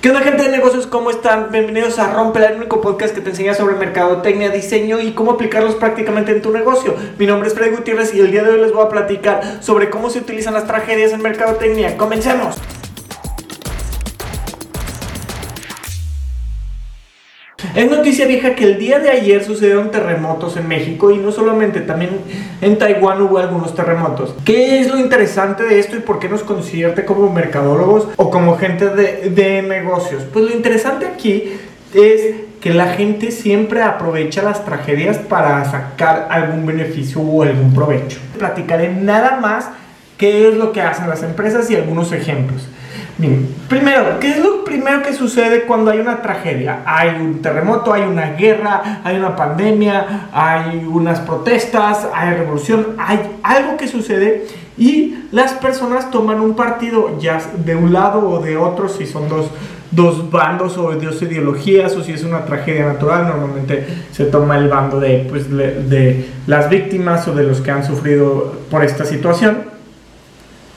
¿Qué onda gente de negocios? ¿Cómo están? Bienvenidos a Romper, el único podcast que te enseña sobre mercadotecnia, diseño y cómo aplicarlos prácticamente en tu negocio. Mi nombre es Freddy Gutiérrez y el día de hoy les voy a platicar sobre cómo se utilizan las tragedias en mercadotecnia. ¡Comencemos! Es noticia vieja que el día de ayer sucedieron terremotos en México y no solamente, también en Taiwán hubo algunos terremotos. ¿Qué es lo interesante de esto y por qué nos convierte como mercadólogos o como gente de, de negocios? Pues lo interesante aquí es que la gente siempre aprovecha las tragedias para sacar algún beneficio o algún provecho. Platicaré nada más qué es lo que hacen las empresas y algunos ejemplos. Bien, primero, ¿qué es lo primero que sucede cuando hay una tragedia? Hay un terremoto, hay una guerra, hay una pandemia, hay unas protestas, hay revolución, hay algo que sucede y las personas toman un partido ya de un lado o de otro, si son dos, dos bandos o dos ideologías o si es una tragedia natural, normalmente se toma el bando de, pues, de las víctimas o de los que han sufrido por esta situación.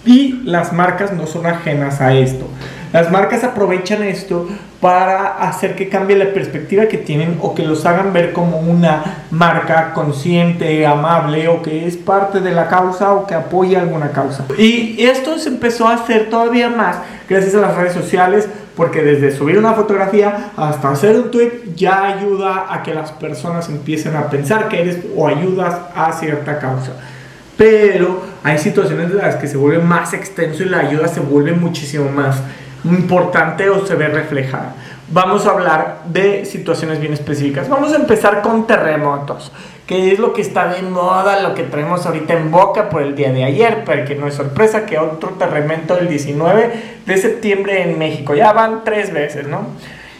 Y las marcas no son ajenas a esto. Las marcas aprovechan esto para hacer que cambie la perspectiva que tienen o que los hagan ver como una marca consciente, amable o que es parte de la causa o que apoya alguna causa. Y esto se empezó a hacer todavía más gracias a las redes sociales porque desde subir una fotografía hasta hacer un tweet ya ayuda a que las personas empiecen a pensar que eres o ayudas a cierta causa pero hay situaciones en las que se vuelve más extenso y la ayuda se vuelve muchísimo más importante o se ve reflejada. Vamos a hablar de situaciones bien específicas. Vamos a empezar con terremotos, que es lo que está de moda, lo que traemos ahorita en boca por el día de ayer, pero que no es sorpresa que otro terremoto el 19 de septiembre en México. Ya van tres veces, ¿no?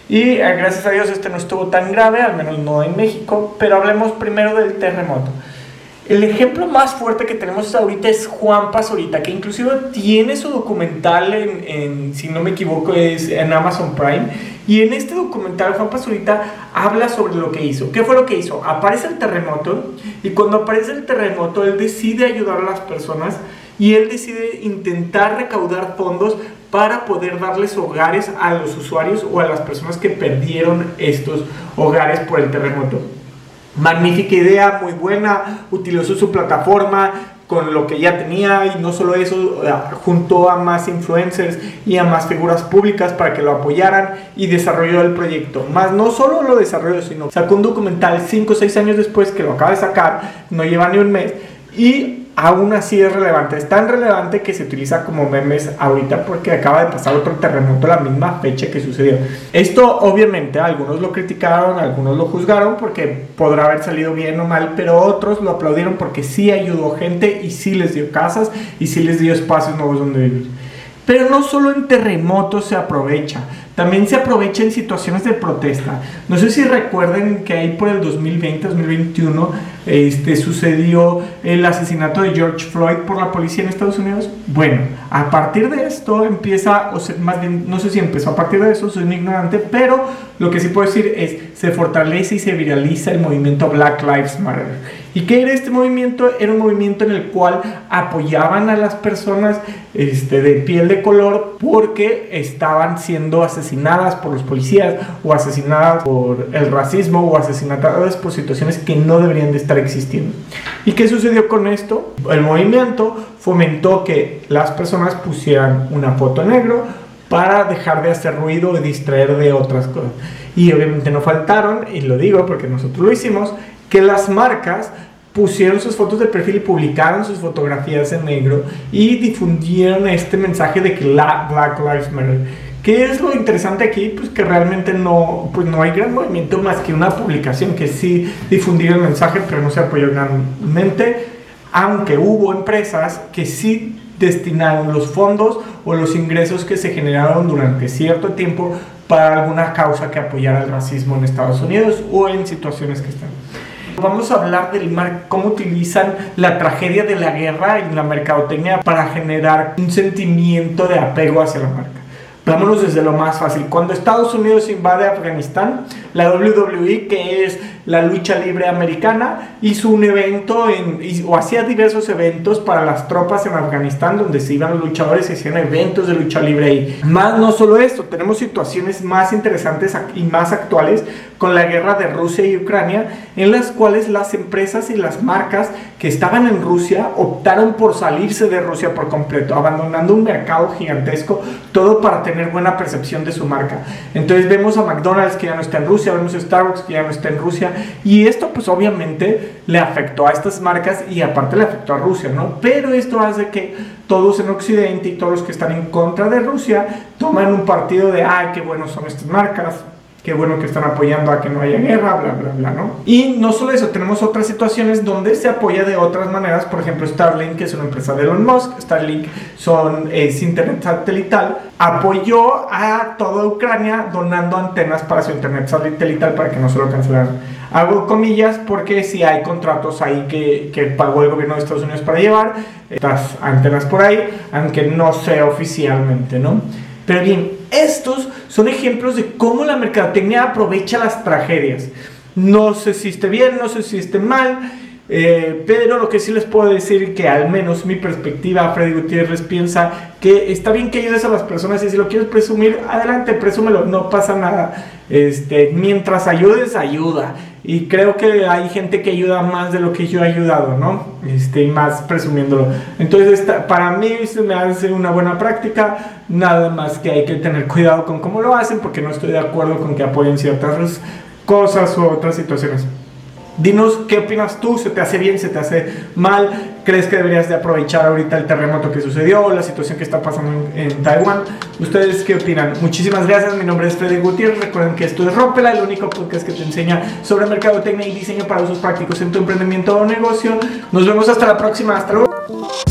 Y eh, gracias a Dios este no estuvo tan grave, al menos no en México, pero hablemos primero del terremoto. El ejemplo más fuerte que tenemos ahorita es Juan Pazurita, que inclusive tiene su documental en, si no me equivoco, es en Amazon Prime. Y en este documental Juan Pazurita habla sobre lo que hizo. ¿Qué fue lo que hizo? Aparece el terremoto y cuando aparece el terremoto él decide ayudar a las personas y él decide intentar recaudar fondos para poder darles hogares a los usuarios o a las personas que perdieron estos hogares por el terremoto. Magnífica idea, muy buena, utilizó su plataforma con lo que ya tenía y no solo eso, juntó a más influencers y a más figuras públicas para que lo apoyaran y desarrolló el proyecto. Más no solo lo desarrolló, sino sacó un documental 5 o 6 años después que lo acaba de sacar, no lleva ni un mes, y aún así es relevante. Es tan relevante que se utiliza como memes ahorita porque acaba de pasar otro terremoto la misma fecha que sucedió. Esto obviamente algunos lo criticaron, algunos lo juzgaron porque podrá haber salido bien o mal, pero otros lo aplaudieron porque sí ayudó gente y sí les dio casas y sí les dio espacios nuevos donde vivir. Pero no solo en terremotos se aprovecha, también se aprovecha en situaciones de protesta. No sé si recuerden que ahí por el 2020-2021 este, sucedió el asesinato de George Floyd por la policía en Estados Unidos. Bueno, a partir de esto empieza, o más bien, no sé si empezó a partir de eso, soy un ignorante, pero lo que sí puedo decir es, se fortalece y se viraliza el movimiento Black Lives Matter. ¿Y qué era este movimiento? Era un movimiento en el cual apoyaban a las personas este, de piel de color porque estaban siendo asesinadas por los policías o asesinadas por el racismo o asesinadas por situaciones que no deberían de estar existiendo. ¿Y qué sucedió con esto? El movimiento fomentó que las personas pusieran una foto negro para dejar de hacer ruido y distraer de otras cosas. Y obviamente no faltaron, y lo digo porque nosotros lo hicimos, que las marcas pusieron sus fotos de perfil y publicaron sus fotografías en negro y difundieron este mensaje de que la Black Lives Matter ¿Qué es lo interesante aquí? Pues que realmente no, pues no hay gran movimiento más que una publicación que sí difundió el mensaje, pero no se apoyó grandemente, aunque hubo empresas que sí destinaron los fondos o los ingresos que se generaron durante cierto tiempo para alguna causa que apoyara el racismo en Estados Unidos o en situaciones que están. Vamos a hablar del mar, cómo utilizan la tragedia de la guerra y la mercadotecnia para generar un sentimiento de apego hacia la marca. Vámonos desde lo más fácil. Cuando Estados Unidos invade Afganistán, la WWE, que es la lucha libre americana, hizo un evento en, o hacía diversos eventos para las tropas en Afganistán, donde se iban los luchadores y hacían eventos de lucha libre ahí. Más no solo esto, tenemos situaciones más interesantes y más actuales con la guerra de Rusia y Ucrania, en las cuales las empresas y las marcas que estaban en Rusia optaron por salirse de Rusia por completo, abandonando un mercado gigantesco, todo para tener buena percepción de su marca. Entonces vemos a McDonald's que ya no está en Rusia, vemos a Starbucks que ya no está en Rusia, y esto pues obviamente le afectó a estas marcas y aparte le afectó a Rusia, ¿no? Pero esto hace que todos en Occidente y todos los que están en contra de Rusia toman un partido de, ay, qué buenos son estas marcas, qué bueno que están apoyando a que no haya guerra, bla, bla, bla, ¿no? Y no solo eso, tenemos otras situaciones donde se apoya de otras maneras, por ejemplo, Starlink, que es una empresa de Elon Musk, Starlink son, es internet satelital, apoyó a toda Ucrania donando antenas para su internet satelital para que no se lo cancelaran. Hago comillas porque si hay contratos ahí que, que pagó el gobierno de Estados Unidos para llevar estas antenas por ahí, aunque no sea oficialmente, ¿no? Pero bien, estos son ejemplos de cómo la mercadotecnia aprovecha las tragedias. No sé si esté bien, no sé si esté mal, eh, pero lo que sí les puedo decir que al menos mi perspectiva, Freddy Gutiérrez piensa que está bien que ayudes a las personas y si lo quieres presumir, adelante, presúmelo, no pasa nada. Este, mientras ayudes, ayuda. Y creo que hay gente que ayuda más de lo que yo he ayudado, ¿no? Este, más presumiéndolo. Entonces, para mí se me hace una buena práctica, nada más que hay que tener cuidado con cómo lo hacen, porque no estoy de acuerdo con que apoyen ciertas cosas u otras situaciones. Dinos qué opinas tú, ¿se te hace bien, se te hace mal? ¿Crees que deberías de aprovechar ahorita el terremoto que sucedió la situación que está pasando en, Taiwán? ¿Ustedes qué opinan? Muchísimas gracias, mi nombre es Freddy Gutiérrez, recuerden que esto es Rompela, el único podcast que te enseña sobre mercadotecnia y diseño para usos prácticos en tu emprendimiento o negocio. Nos vemos hasta la próxima, hasta luego.